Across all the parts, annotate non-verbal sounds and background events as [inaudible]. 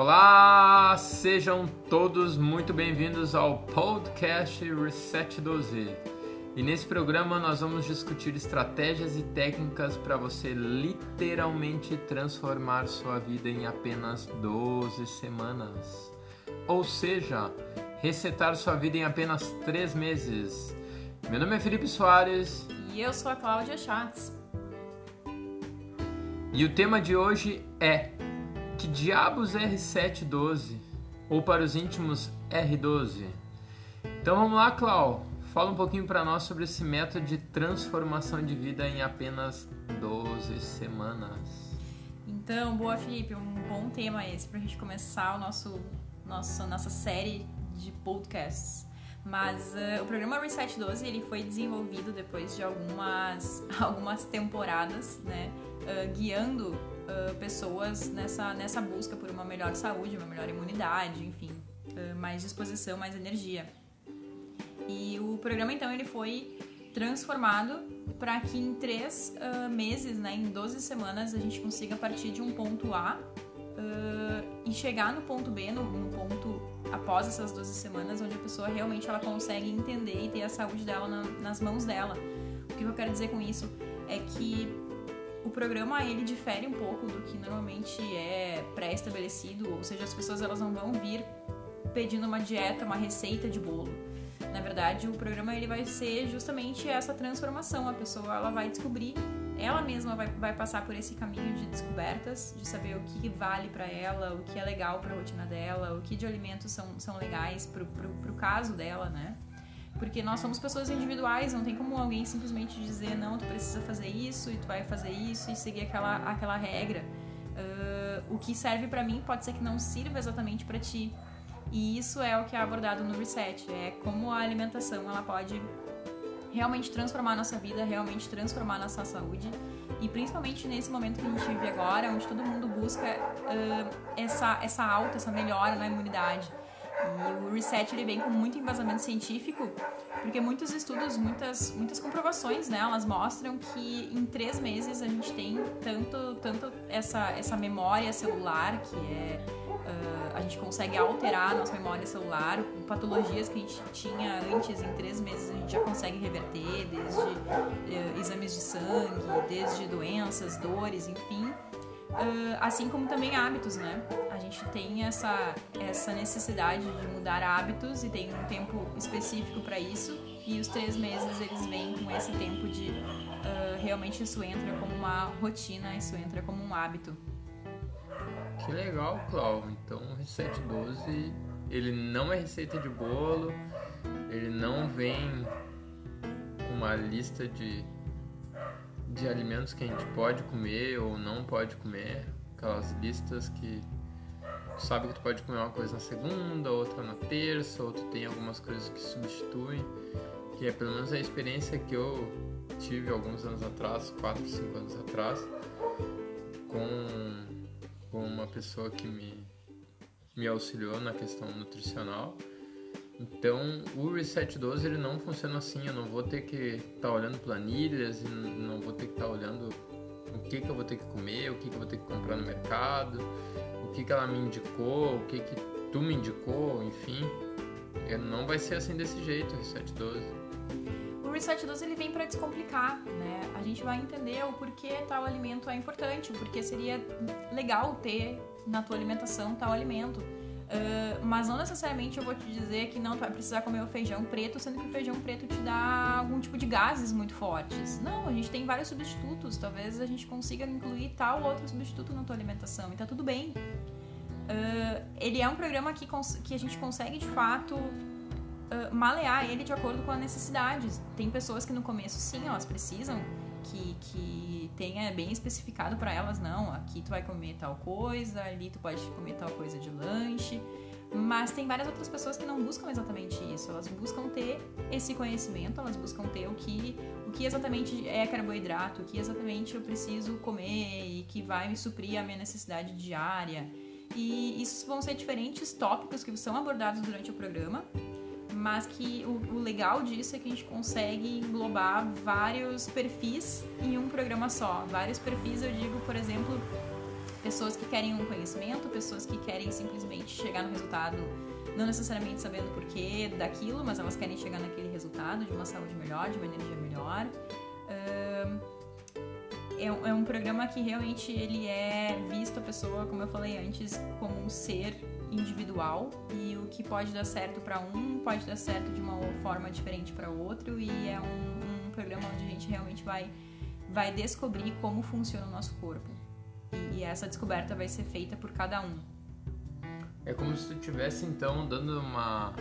Olá, sejam todos muito bem-vindos ao podcast Reset 12. E nesse programa nós vamos discutir estratégias e técnicas para você literalmente transformar sua vida em apenas 12 semanas. Ou seja, resetar sua vida em apenas 3 meses. Meu nome é Felipe Soares. E eu sou a Cláudia Schatz. E o tema de hoje é que diabos é R712? Ou para os íntimos, R12? Então vamos lá, Clau. Fala um pouquinho para nós sobre esse método de transformação de vida em apenas 12 semanas. Então, boa, Felipe. Um bom tema esse para a gente começar o nosso, nosso, nossa série de podcasts. Mas uh, o programa Reset 12 ele foi desenvolvido depois de algumas, [laughs] algumas temporadas, né? Uh, guiando uh, pessoas nessa, nessa busca por uma melhor saúde, uma melhor imunidade, enfim, uh, mais disposição, mais energia. E o programa então ele foi transformado para que em três uh, meses, né, em 12 semanas, a gente consiga partir de um ponto A e chegar no ponto B, no, no, ponto após essas 12 semanas, onde a pessoa realmente ela consegue entender e ter a saúde dela na, nas mãos dela. O que eu quero dizer com isso é que programa ele difere um pouco do que normalmente é pré-estabelecido, ou seja, as pessoas elas não vão vir pedindo uma dieta, uma receita de bolo. Na verdade, o programa ele vai ser justamente essa transformação. A pessoa ela vai descobrir, ela mesma vai, vai passar por esse caminho de descobertas, de saber o que vale para ela, o que é legal para a rotina dela, o que de alimentos são, são legais para o caso dela, né? Porque nós somos pessoas individuais, não tem como alguém simplesmente dizer, não, tu precisa fazer isso e tu vai fazer isso e seguir aquela, aquela regra. Uh, o que serve para mim pode ser que não sirva exatamente para ti. E isso é o que é abordado no Reset, é como a alimentação ela pode realmente transformar a nossa vida, realmente transformar a nossa saúde. E principalmente nesse momento que a gente vive agora, onde todo mundo busca uh, essa, essa alta, essa melhora na imunidade. E o reset ele vem com muito embasamento científico, porque muitos estudos, muitas, muitas comprovações, né, elas mostram que em três meses a gente tem tanto, tanto essa, essa memória celular, que é. Uh, a gente consegue alterar a nossa memória celular, patologias que a gente tinha antes, em três meses a gente já consegue reverter, desde uh, exames de sangue, desde doenças, dores, enfim. Uh, assim como também hábitos, né? A gente tem essa, essa necessidade de mudar hábitos e tem um tempo específico para isso. E os três meses eles vêm com esse tempo de uh, realmente isso entra como uma rotina, isso entra como um hábito. Que legal, Clau. Então, Reset 12 ele não é receita de bolo, ele não vem com uma lista de de alimentos que a gente pode comer ou não pode comer, aquelas listas que tu sabe que tu pode comer uma coisa na segunda, outra na terça, ou tu tem algumas coisas que substituem, que é pelo menos a experiência que eu tive alguns anos atrás, 4, 5 anos atrás, com, com uma pessoa que me, me auxiliou na questão nutricional então, o Reset 12 ele não funciona assim. Eu não vou ter que estar tá olhando planilhas não vou ter que estar tá olhando o que, que eu vou ter que comer, o que, que eu vou ter que comprar no mercado, o que, que ela me indicou, o que, que tu me indicou, enfim. Não vai ser assim desse jeito, o Reset 12. O Reset 12 ele vem para descomplicar, né? A gente vai entender o porquê tal alimento é importante, o porquê seria legal ter na tua alimentação tal alimento Uh, mas não necessariamente eu vou te dizer que não tu vai precisar comer o feijão preto, sendo que o feijão preto te dá algum tipo de gases muito fortes. Não, a gente tem vários substitutos. Talvez a gente consiga incluir tal ou outro substituto na tua alimentação e tá tudo bem. Uh, ele é um programa que, que a gente consegue de fato uh, malear ele de acordo com as necessidades. Tem pessoas que no começo sim, elas precisam que, que tenha bem especificado para elas, não, aqui tu vai comer tal coisa, ali tu pode comer tal coisa de lanche. Mas tem várias outras pessoas que não buscam exatamente isso. Elas buscam ter esse conhecimento, elas buscam ter o que, o que exatamente é carboidrato, o que exatamente eu preciso comer e que vai me suprir a minha necessidade diária. E isso vão ser diferentes tópicos que são abordados durante o programa mas que o, o, legal disso é que a gente consegue englobar vários perfis em um programa só. Vários perfis, eu digo, por exemplo, pessoas que querem um conhecimento, pessoas que querem simplesmente chegar no resultado, não necessariamente sabendo porquê daquilo, mas elas querem chegar naquele resultado de uma saúde melhor, de uma energia melhor. É, é um programa que realmente ele é visto a pessoa, como eu falei antes, como um ser individual e o que pode dar certo para um pode dar certo de uma forma diferente para outro e é um, um, programa onde a gente realmente vai vai descobrir como funciona o nosso corpo e, essa descoberta vai ser feita por cada um. É como se tu estivesse então dando uma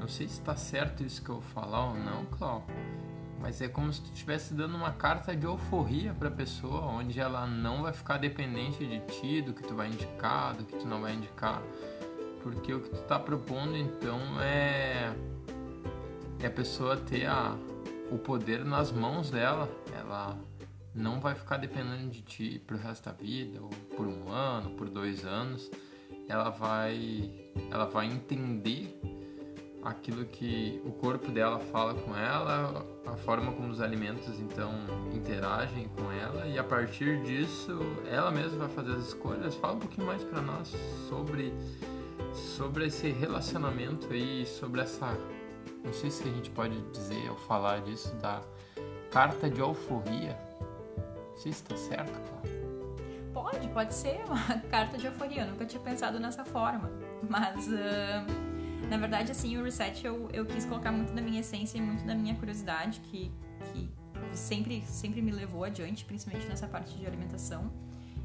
não sei se está certo isso que eu vou falar ou não, Cláudio mas é como se tu estivesse dando uma carta de euforia para a pessoa, onde ela não vai ficar dependente de ti, do que tu vai indicar, do que tu não vai indicar, porque o que tu está propondo então é é a pessoa ter a, o poder nas mãos dela, ela não vai ficar dependendo de ti pro resto da vida, ou por um ano, por dois anos, ela vai ela vai entender aquilo que o corpo dela fala com ela, a forma como os alimentos então interagem com ela e a partir disso ela mesma vai fazer as escolhas. Fala um pouquinho mais para nós sobre sobre esse relacionamento aí, sobre essa não sei se a gente pode dizer ou falar disso da carta de alforria. Não sei se está certo, claro. Pode, pode ser uma [laughs] carta de alforria. Eu nunca tinha pensado nessa forma, mas uh na verdade, assim, o reset eu, eu quis colocar muito da minha essência e muito da minha curiosidade, que, que sempre, sempre me levou adiante, principalmente nessa parte de alimentação.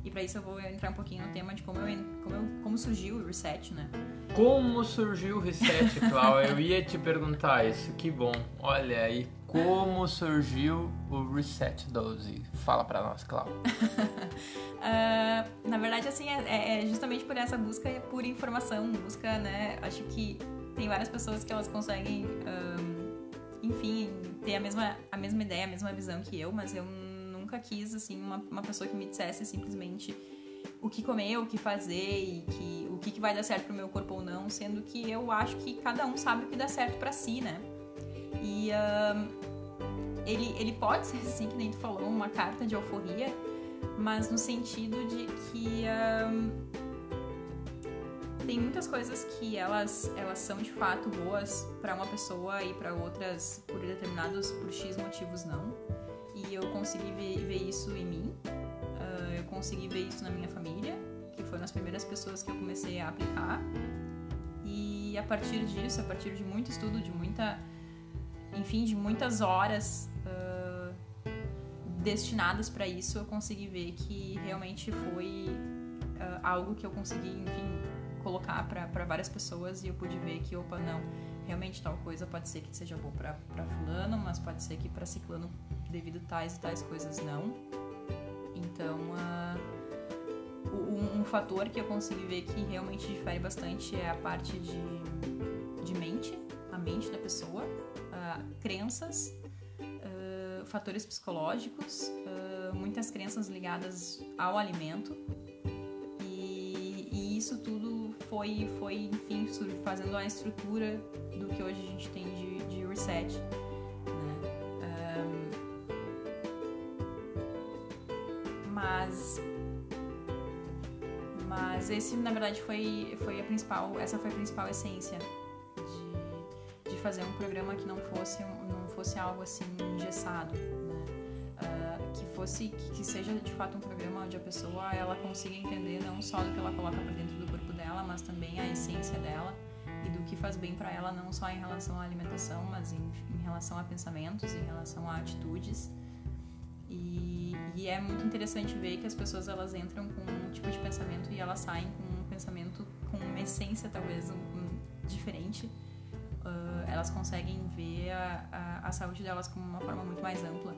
E para isso eu vou entrar um pouquinho no tema de como, eu, como, eu, como surgiu o reset, né? Como surgiu o reset, [laughs] Cláudia? eu ia te perguntar isso, que bom. Olha aí, como surgiu o Reset 12? Fala para nós, Cláudia. [laughs] na verdade, assim, é, é, justamente por essa busca por informação, busca, né? Acho que tem várias pessoas que elas conseguem, enfim, ter a mesma, a mesma ideia, a mesma visão que eu, mas eu nunca quis, assim, uma, uma pessoa que me dissesse simplesmente o que comer, o que fazer e que, o que, que vai dar certo pro meu corpo ou não, sendo que eu acho que cada um sabe o que dá certo para si, né? E ele, ele pode ser, [laughs] assim, que nem tu falou, uma carta de euforia, mas no sentido de que um, tem muitas coisas que elas, elas são de fato boas para uma pessoa e para outras por determinados, por X motivos não. E eu consegui ver, ver isso em mim, uh, eu consegui ver isso na minha família, que foram as primeiras pessoas que eu comecei a aplicar. E a partir disso, a partir de muito estudo, de muita, enfim, de muitas horas destinadas para isso, eu consegui ver que realmente foi uh, algo que eu consegui, enfim, colocar para várias pessoas e eu pude ver que, opa, não, realmente tal coisa pode ser que seja boa para fulano, mas pode ser que para ciclano, devido tais e tais coisas, não. Então, uh, um, um, fator que eu consegui ver que realmente difere bastante é a parte de, de mente, a mente da pessoa, uh, crenças, fatores psicológicos, muitas crenças ligadas ao alimento, e isso tudo foi, foi enfim, fazendo a estrutura do que hoje a gente tem de, de reset. Né? Um, mas mas esse na verdade foi, foi a principal essa foi a principal essência de, de fazer um programa que não fosse não fosse algo assim engessado né? uh, que fosse que, que, seja de fato um programa onde a pessoa ela consiga entender não só do que ela coloca para dentro do corpo dela, mas também a essência dela e do que faz bem para ela, não só em relação à alimentação, mas em, em, relação a pensamentos, em relação a atitudes. E, e, é muito interessante ver que as pessoas elas entram com um tipo de pensamento e elas saem com um pensamento com uma essência talvez um, um, diferente. Uh, elas conseguem ver a, a, a saúde delas como uma forma muito mais ampla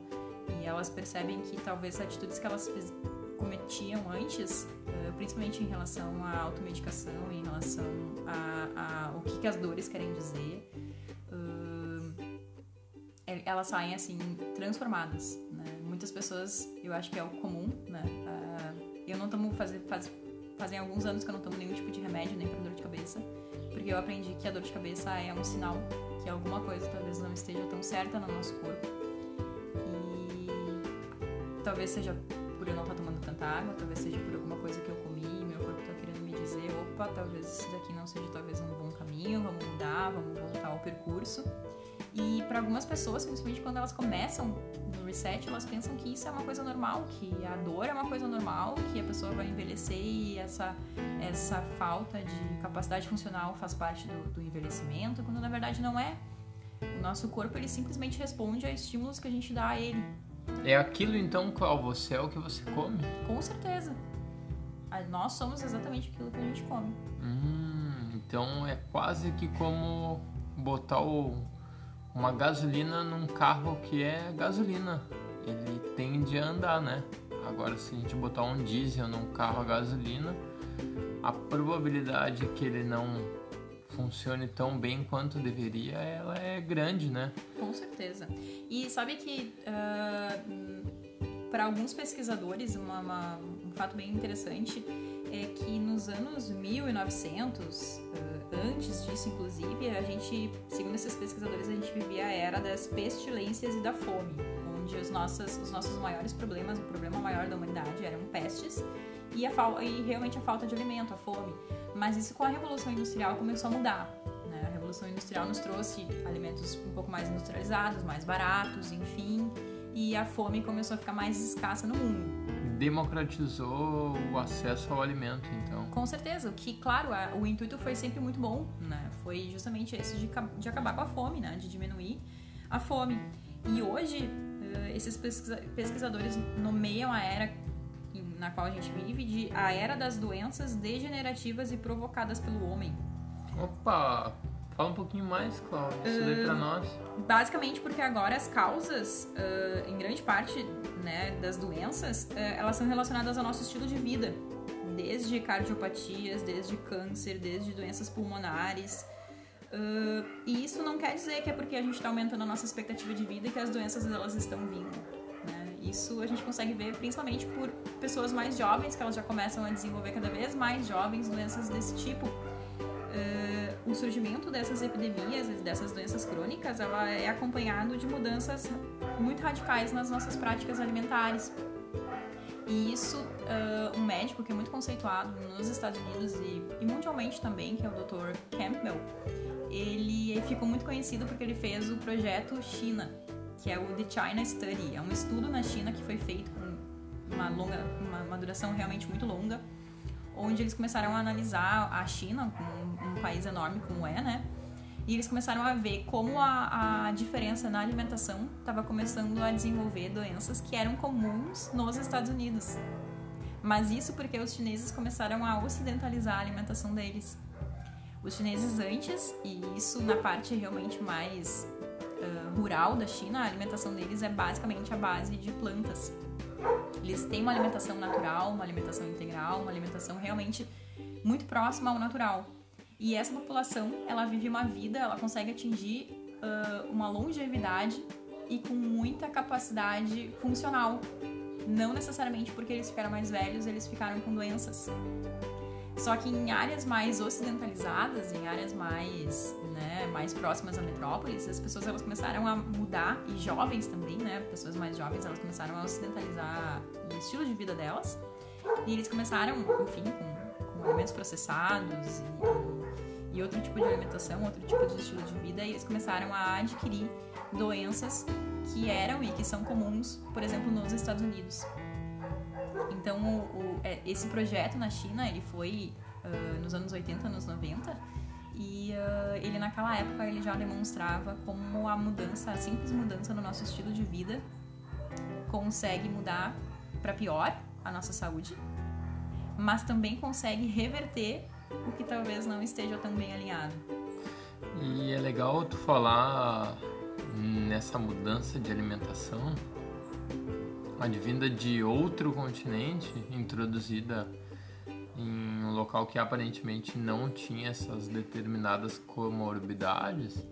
e elas percebem que talvez atitudes que elas cometiam antes, eh, principalmente em relação à automedicação, em relação a, a o que, que, as dores querem dizer, eh, elas saem assim transformadas. Né? Muitas pessoas, eu acho que é o comum, né? eu não tomo fazer faz, fazem alguns anos que eu não tomo nenhum tipo de remédio nem para dor de cabeça, porque eu aprendi que a dor de cabeça é um sinal que alguma coisa talvez não esteja tão certa no nosso corpo e talvez seja por eu não estar tomando tanta água, talvez seja por alguma coisa que eu comi, meu corpo está querendo me dizer, opa, talvez isso daqui não seja talvez um bom caminho, vamos mudar, vamos voltar ao percurso. Para algumas pessoas, principalmente quando elas começam no reset, elas pensam que isso é uma coisa normal, que a dor é uma coisa normal, que a pessoa vai envelhecer e essa, essa falta de capacidade funcional faz parte do, do envelhecimento, quando na verdade não é. O nosso corpo ele simplesmente responde a estímulos que a gente dá a ele. É aquilo então, qual você é o que você come? Com certeza. Nós somos exatamente aquilo que a gente come. Hum, então é quase que como botar o uma gasolina num carro que é gasolina. Ele tende a andar, né? Agora, se a gente botar um diesel num carro a gasolina, a probabilidade que ele não funcione tão bem quanto deveria, ela é grande, né? Com certeza. E sabe que uh, ah, para alguns pesquisadores, uma, uma, um fato bem interessante é que nos anos 1900, antes disso, inclusive, a gente, segundo esses pesquisadores, a gente vivia a era das pestilências e da fome, onde os nossos, os nossos maiores problemas, o problema maior da humanidade eram pestes e, a, e realmente a falta de alimento, a fome. Mas isso com a Revolução Industrial começou a mudar. Né? A Revolução Industrial nos trouxe alimentos um pouco mais industrializados, mais baratos, enfim, e a fome começou a ficar mais escassa no mundo democratizou o acesso ao alimento, então. Com certeza, que claro, a, o intuito foi sempre muito bom, né? Foi justamente esse de, de acabar com a fome, né? De diminuir a fome. E hoje, uh, esses pesquisadores nomeiam a era na qual a gente vive de a era das doenças degenerativas e provocadas pelo homem. Opa! Fala um pouquinho mais, Cláudio, isso daí pra nós. Basicamente porque agora as causas, uh, em grande parte né, das doenças, uh, elas são relacionadas ao nosso estilo de vida. Desde cardiopatias, desde câncer, desde doenças pulmonares. Uh, e isso não quer dizer que é porque a gente está aumentando a nossa expectativa de vida e que as doenças elas estão vindo. Né? Isso a gente consegue ver principalmente por pessoas mais jovens, que elas já começam a desenvolver cada vez mais jovens doenças desse tipo uh, o surgimento dessas epidemias, dessas doenças crônicas, ela é acompanhado de mudanças muito radicais nas nossas práticas alimentares. E isso, uh, um médico que é muito conceituado nos Estados Unidos e, e mundialmente também, que é o Dr. Campbell, ele ficou muito conhecido porque ele fez o projeto China, que é o The China Study. É um estudo na China que foi feito com uma longa, uma, uma duração realmente muito longa, onde eles começaram a analisar a China, um país enorme como é, né? E eles começaram a ver como a, a diferença na alimentação estava começando a desenvolver doenças que eram comuns nos Estados Unidos. Mas isso porque os chineses começaram a ocidentalizar a alimentação deles. Os chineses antes, e isso na parte realmente mais uh, rural da China, a alimentação deles é basicamente a base de plantas. Eles têm uma alimentação natural, uma alimentação integral, uma alimentação realmente muito próxima ao natural. E essa população, ela vive uma vida, ela consegue atingir uh, uma longevidade e com muita capacidade funcional. Não necessariamente porque eles ficaram mais velhos, eles ficaram com doenças. Só que em áreas mais ocidentalizadas, em áreas mais, né, mais próximas a metrópoles, as pessoas elas começaram a mudar e jovens também, né, pessoas mais jovens, elas começaram a ocidentalizar o estilo de vida delas. E eles começaram, enfim, com, com alimentos processados e, e outro tipo de alimentação, outro tipo de estilo de vida, e eles começaram a adquirir doenças que eram e que são comuns, por exemplo, nos Estados Unidos. Então, o, o, é, esse projeto na China, ele foi uh, nos anos 80, anos 90, e uh, ele naquela época ele já demonstrava como a mudança, a simples mudança no nosso estilo de vida consegue mudar para pior a nossa saúde, mas também consegue reverter o que talvez não esteja tão bem alinhado. E é legal tu falar nessa mudança de alimentação, advinda de outro continente, introduzida em um local que aparentemente não tinha essas determinadas comorbidades,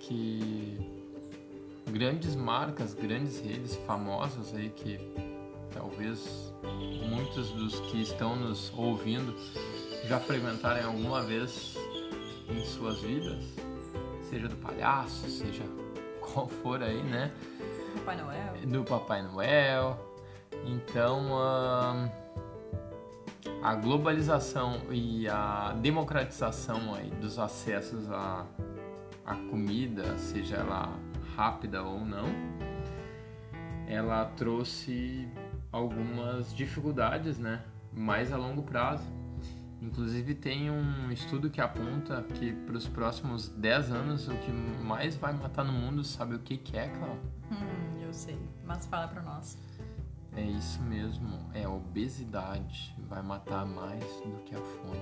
que grandes marcas, grandes redes famosas aí que talvez muitos dos que estão nos ouvindo já frequentarem alguma vez em suas vidas, seja do palhaço, seja [laughs] qual for aí, né? Papai Noel. Do Papai Noel. Então, uh, a globalização e a democratização aí dos acessos à, à comida, seja ela rápida ou não, ela trouxe algumas dificuldades, né? Mais a longo prazo. Inclusive tem um estudo que aponta que para os próximos 10 anos o que mais vai matar no mundo, sabe o que, que é, Cláudia? Hum, eu sei, mas fala para nós. É isso mesmo, é a obesidade. Vai matar mais do que a fome.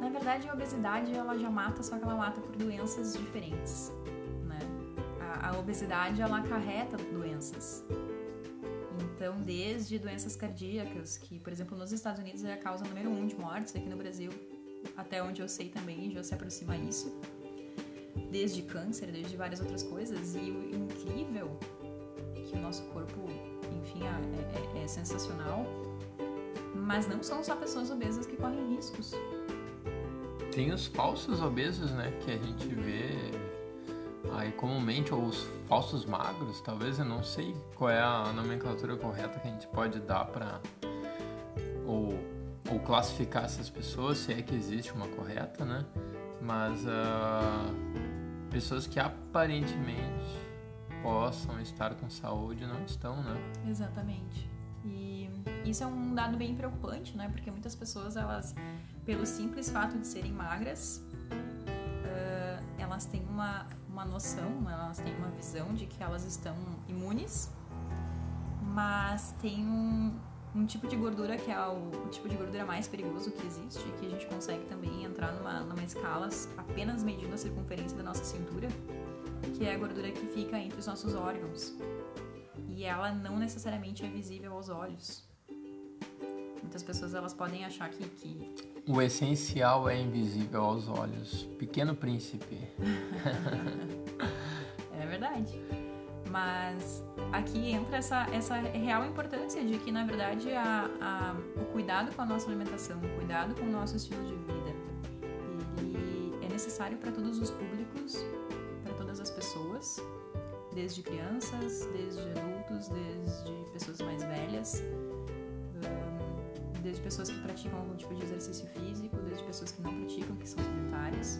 Na verdade, a obesidade ela já mata, só que ela mata por doenças diferentes. Né? A, a obesidade ela acarreta doenças. Então, desde doenças cardíacas, que, por exemplo, nos Estados Unidos é a causa número um de mortes, aqui no Brasil, até onde eu sei também, já se aproxima isso. Desde câncer, desde várias outras coisas. E o incrível que o nosso corpo, enfim, é, é, é sensacional. Mas não são só pessoas obesas que correm riscos. Tem os falsos obesos, né? Que a gente vê aí comumente, ou os falsos magros, talvez eu não sei qual é a nomenclatura correta que a gente pode dar para ou, ou classificar essas pessoas, se é que existe uma correta, né? Mas uh, pessoas que aparentemente possam estar com saúde não estão, né? Exatamente. E isso é um dado bem preocupante, né? Porque muitas pessoas, elas, pelo simples fato de serem magras, uh, elas têm uma, uma noção, elas têm uma visão de que elas estão imunes, mas tem um, um tipo de gordura que é o, o, tipo de gordura mais perigoso que existe, que a gente consegue também entrar numa, numa escala apenas medindo a circunferência da nossa cintura, que é a gordura que fica entre os nossos órgãos. E ela não necessariamente é visível aos olhos. Muitas pessoas elas podem achar que, que... o essencial é invisível aos olhos. Pequeno príncipe. [laughs] é verdade. Mas aqui entra essa, essa real importância de que, na verdade, a, a, o cuidado com a nossa alimentação, o cuidado com o nosso estilo de vida, ele é necessário para todos os públicos, para todas as pessoas, desde crianças, desde adultos, desde pessoas mais velhas desde pessoas que praticam algum tipo de exercício físico, desde pessoas que não praticam, que são sedentárias,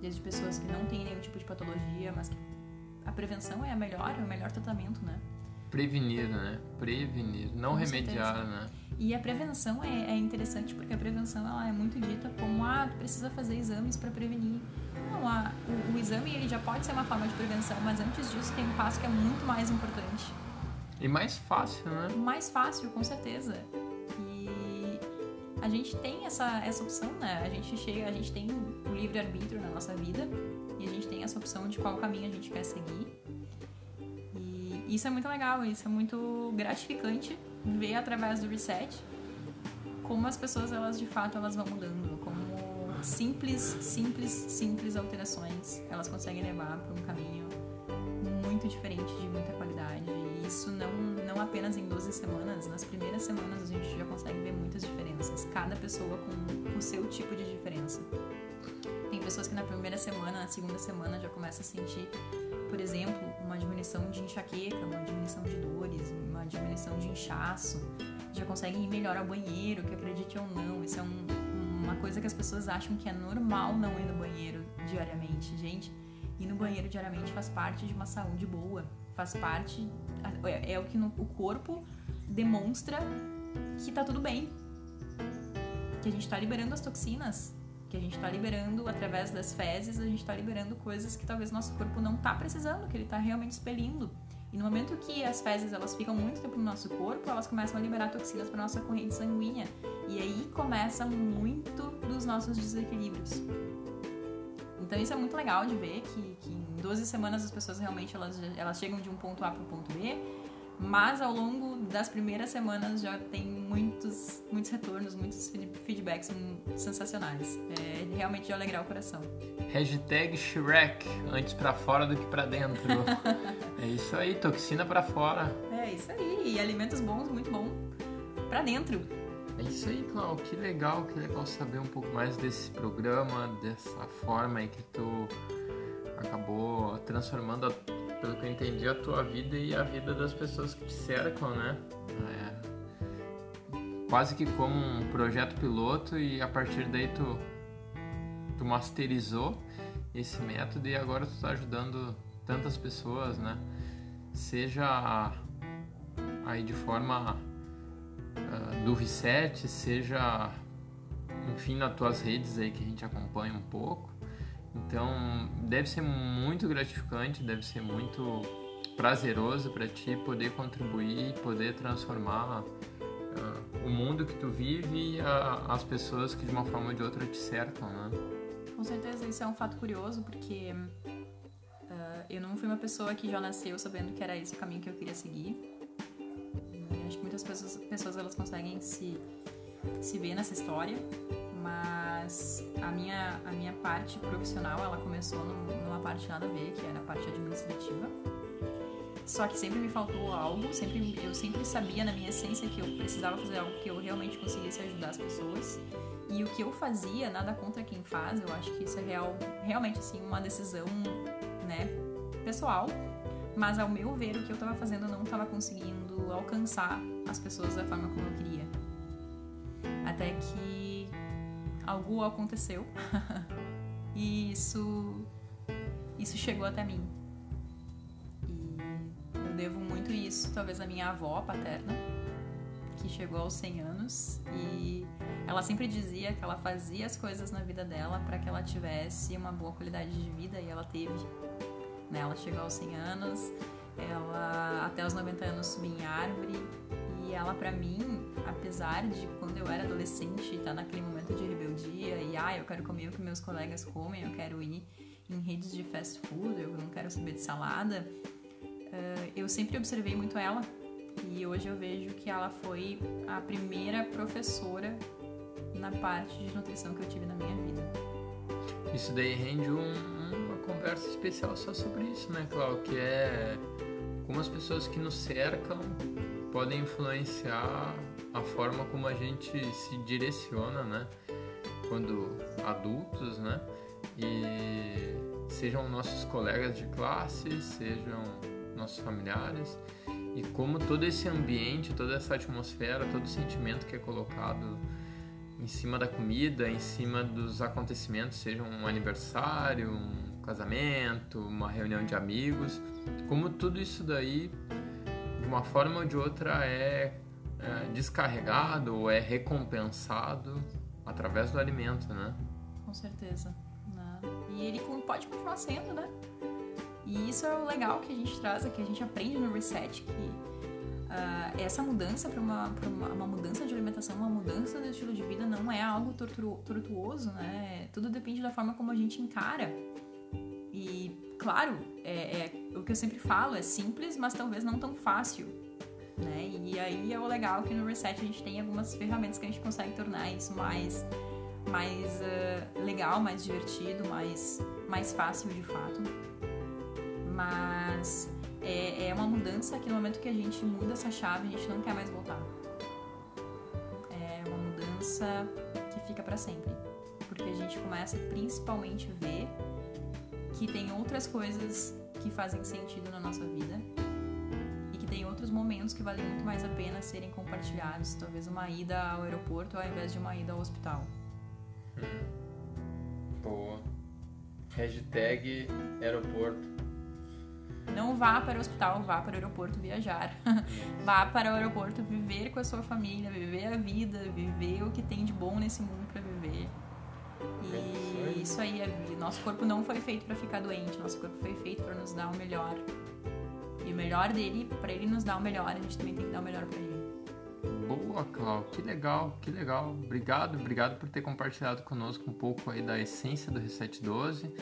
desde pessoas que não têm nenhum tipo de patologia, mas que a prevenção é a melhor, é o melhor tratamento, né? Prevenir, né? Prevenir, não Com remediar, certeza. né? E a prevenção é, é, interessante porque a prevenção ela é muito dita como ah, tu precisa fazer exames para prevenir. Não, a, o, o, exame ele já pode ser uma forma de prevenção, mas antes disso tem um passo que é muito mais importante. E mais fácil, né? Mais fácil, com certeza a gente tem essa, essa opção, né? A gente chega, a gente tem o livre arbítrio na nossa vida e a gente tem essa opção de qual caminho a gente quer seguir. E isso é muito legal, isso é muito gratificante ver através do reset como as pessoas elas de fato elas vão mudando, como simples, simples, simples alterações elas conseguem levar para um caminho muito diferente de muita qualidade. E isso não não apenas em 12 semanas, nas primeiras semanas a gente já consegue ver muitas diferenças, cada pessoa com o seu tipo de diferença. Tem pessoas que na primeira semana, na segunda semana já começa a sentir, por exemplo, uma diminuição de enxaqueca, uma diminuição de dores, uma diminuição de inchaço, já conseguem ir melhor ao banheiro, que acredite ou não, isso é um, uma coisa que as pessoas acham que é normal não ir no banheiro diariamente. Gente, ir no banheiro diariamente faz parte de uma saúde boa, faz parte é, é o que no, o corpo demonstra que tá tudo bem. Que a gente tá liberando as toxinas, que a gente tá liberando através das fezes, a gente tá liberando coisas que talvez nosso corpo não tá precisando, que ele tá realmente expelindo. E no momento que as fezes elas ficam muito tempo no nosso corpo, elas começam a liberar toxinas para nossa corrente sanguínea. E aí começa muito dos nossos desequilíbrios. Então isso é muito legal de ver que, que em 12 semanas as pessoas realmente elas, elas chegam de um ponto A para o ponto B, mas ao longo das primeiras semanas já tem muitos, muitos retornos, muitos feedbacks sensacionais. É realmente de alegrar o coração. Hashtag Shrek, antes para fora do que para dentro. é isso aí, toxina para fora. É isso aí, e alimentos bons, muito bom para dentro. É isso aí, Cláudio. Que legal, que legal saber um pouco mais desse programa, dessa forma aí que tu acabou transformando pelo que eu entendi, a tua vida e a vida das pessoas que te cercam, né? É, quase que como um projeto piloto e a partir daí tu, tu masterizou esse método e agora tu tá ajudando tantas pessoas, né? Seja aí de forma do reset, seja enfim nas tuas redes aí que a gente acompanha um pouco. Então deve ser muito gratificante, deve ser muito prazeroso para ti poder contribuir, poder transformar uh, o mundo que tu vive e uh, as pessoas que de uma forma ou de outra te cercam, né? Com certeza isso é um fato curioso porque uh, eu não fui uma pessoa que já nasceu sabendo que era esse o caminho que eu queria seguir. Muitas pessoas, pessoas elas conseguem se se ver nessa história, mas a minha, a minha parte profissional ela começou numa parte nada a ver, que era a parte administrativa. Só que sempre me faltou algo, sempre eu sempre sabia na minha essência que eu precisava fazer algo que eu realmente conseguisse ajudar as pessoas. E o que eu fazia, nada contra quem faz, eu acho que isso é real, realmente assim uma decisão, né, pessoal. Mas ao meu ver, o que eu estava fazendo não estava conseguindo alcançar as pessoas da forma como eu queria. Até que algo aconteceu [laughs] e isso isso chegou até mim. E eu devo muito isso, talvez à minha avó paterna, que chegou aos 100 anos e ela sempre dizia que ela fazia as coisas na vida dela para que ela tivesse uma boa qualidade de vida e ela teve. Né? Ela chegou aos 100 anos, ela até os 90 anos subia em árvore e ela para mim, apesar de quando eu era adolescente estar tá naquele momento de rebeldia e ah, eu quero comer o que meus colegas comem, eu quero ir em redes de fast food, eu não quero saber de salada, uh, eu sempre observei muito ela e hoje eu vejo que ela foi a primeira professora na parte de nutrição que eu tive na minha vida. Isso daí rende um, conversa especial só sobre isso, né, Cláudio? Que é como as pessoas que nos cercam podem influenciar a forma como a gente se direciona, né? Quando adultos, né? E sejam nossos colegas de classe, sejam nossos familiares e como todo esse ambiente, toda essa atmosfera, todo o sentimento que é colocado em cima da comida, em cima dos acontecimentos, seja um aniversário, um casamento, uma reunião de amigos, como tudo isso daí uma forma ou de outra é, é descarregado ou é recompensado através do alimento, né? Com certeza. Né? E ele pode continuar sendo, né? E isso é o legal que a gente traz, que a gente aprende no Reset, que uh, essa mudança para uma, uma, uma, mudança de alimentação, uma mudança do estilo de vida não é algo tortuoso, né? Tudo depende da forma como a gente encara. Claro, é, é, o que eu sempre falo, é simples, mas talvez não tão fácil. Né? E aí é o legal que no Reset a gente tem algumas ferramentas que a gente consegue tornar isso mais, mais uh, legal, mais divertido, mais, mais fácil de fato. Mas é, é uma mudança que no momento que a gente muda essa chave, a gente não quer mais voltar. É uma mudança que fica para sempre. Porque a gente começa principalmente a ver que tem outras coisas que fazem sentido na nossa vida e que tem outros momentos que valem muito mais a pena serem compartilhados. Talvez uma ida ao aeroporto ao invés de uma ida ao hospital. Hum. Boa. Hashtag aeroporto. Não vá para o hospital, vá para o aeroporto viajar. [laughs] vá para o aeroporto viver com a sua família, viver a vida, viver o que tem de bom nesse mundo para isso aí, é, nosso corpo não foi feito para ficar doente, nosso corpo foi feito para nos dar o melhor. E o melhor dele, para ele nos dar o melhor, a gente também tem que dar o melhor para ele. Boa, Clau, que legal, que legal. Obrigado, obrigado por ter compartilhado conosco um pouco aí da essência do Reset 12.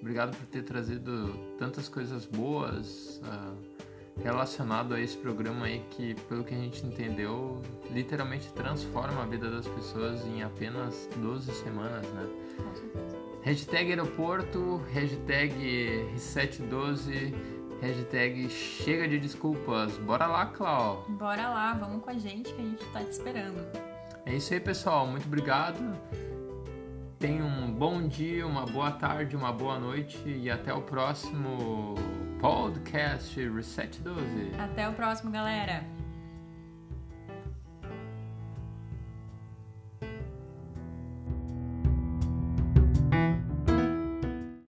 Obrigado por ter trazido tantas coisas boas. Uh, relacionado a esse programa aí que, pelo que a gente entendeu, literalmente transforma a vida das pessoas em apenas 12 semanas, né? Hashtag aeroporto, hashtag reset12, hashtag chega de desculpas. Bora lá, Clau. Bora lá, vamos com a gente que a gente tá te esperando. É isso aí, pessoal. Muito obrigado. Tenha um bom dia, uma boa tarde, uma boa noite e até o próximo podcast Reset 12. Até o próximo, galera!